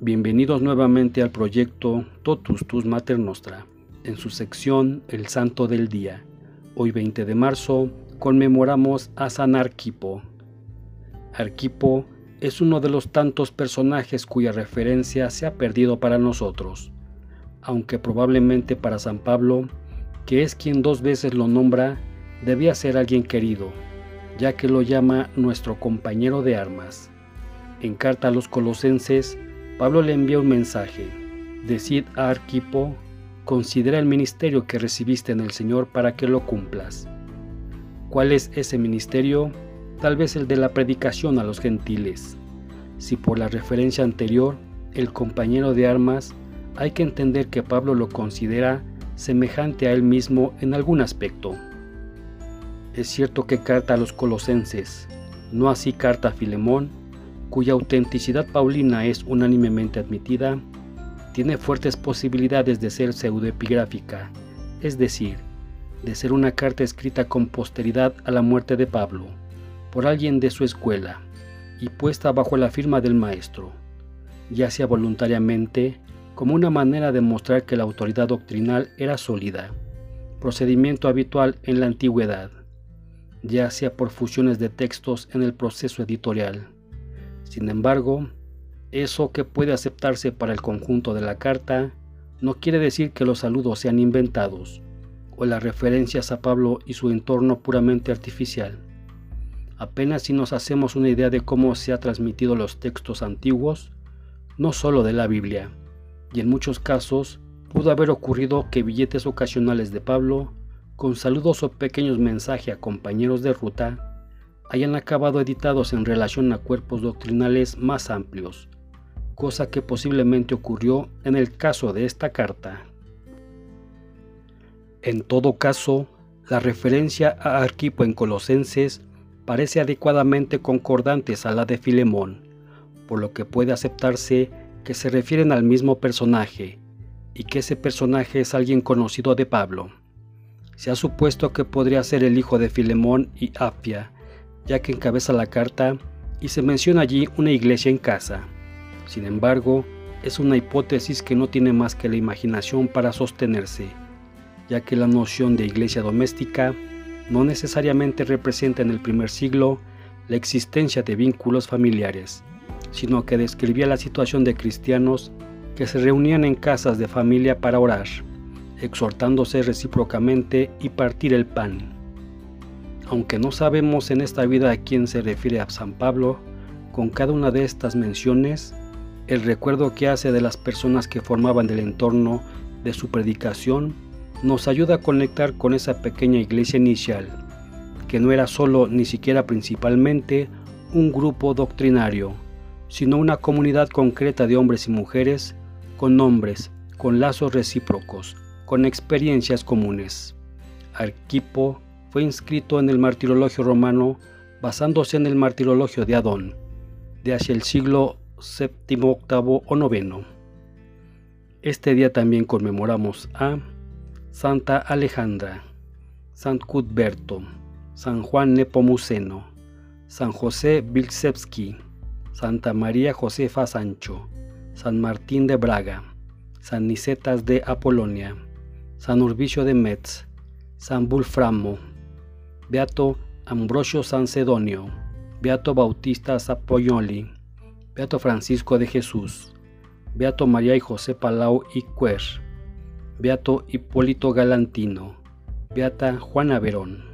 Bienvenidos nuevamente al proyecto Totus Tus Mater Nostra, en su sección El Santo del Día. Hoy 20 de marzo conmemoramos a San Arquipo. Arquipo es uno de los tantos personajes cuya referencia se ha perdido para nosotros, aunque probablemente para San Pablo, que es quien dos veces lo nombra, debía ser alguien querido, ya que lo llama nuestro compañero de armas. En carta a los colosenses, Pablo le envía un mensaje. Decid a Arquipo, considera el ministerio que recibiste en el Señor para que lo cumplas. ¿Cuál es ese ministerio? Tal vez el de la predicación a los gentiles. Si por la referencia anterior, el compañero de armas, hay que entender que Pablo lo considera semejante a él mismo en algún aspecto. Es cierto que carta a los colosenses, no así carta a Filemón, cuya autenticidad paulina es unánimemente admitida, tiene fuertes posibilidades de ser pseudoepigráfica, es decir, de ser una carta escrita con posteridad a la muerte de Pablo, por alguien de su escuela, y puesta bajo la firma del maestro, ya sea voluntariamente, como una manera de mostrar que la autoridad doctrinal era sólida, procedimiento habitual en la antigüedad, ya sea por fusiones de textos en el proceso editorial, sin embargo, eso que puede aceptarse para el conjunto de la carta no quiere decir que los saludos sean inventados o las referencias a Pablo y su entorno puramente artificial. Apenas si nos hacemos una idea de cómo se han transmitido los textos antiguos, no solo de la Biblia, y en muchos casos pudo haber ocurrido que billetes ocasionales de Pablo, con saludos o pequeños mensajes a compañeros de ruta, hayan acabado editados en relación a cuerpos doctrinales más amplios, cosa que posiblemente ocurrió en el caso de esta carta. En todo caso, la referencia a Arquipo en Colosenses parece adecuadamente concordantes a la de Filemón, por lo que puede aceptarse que se refieren al mismo personaje, y que ese personaje es alguien conocido de Pablo. Se ha supuesto que podría ser el hijo de Filemón y Apia, ya que encabeza la carta y se menciona allí una iglesia en casa. Sin embargo, es una hipótesis que no tiene más que la imaginación para sostenerse, ya que la noción de iglesia doméstica no necesariamente representa en el primer siglo la existencia de vínculos familiares, sino que describía la situación de cristianos que se reunían en casas de familia para orar, exhortándose recíprocamente y partir el pan. Aunque no sabemos en esta vida a quién se refiere a San Pablo, con cada una de estas menciones, el recuerdo que hace de las personas que formaban el entorno de su predicación nos ayuda a conectar con esa pequeña iglesia inicial, que no era solo ni siquiera principalmente un grupo doctrinario, sino una comunidad concreta de hombres y mujeres con nombres, con lazos recíprocos, con experiencias comunes. Arquipo fue inscrito en el martirologio romano basándose en el martirologio de Adón, de hacia el siglo VII, VIII o IX. Este día también conmemoramos a Santa Alejandra, San Cuthberto, San Juan Nepomuceno, San José Vilsevsky, Santa María Josefa Sancho, San Martín de Braga, San Nicetas de Apolonia, San Urbicio de Metz, San Bulframo, Beato Ambrosio Sancedonio, Beato Bautista Zapoyoli, Beato Francisco de Jesús, Beato María y José Palau y Cuer, Beato Hipólito Galantino, Beata Juana Verón.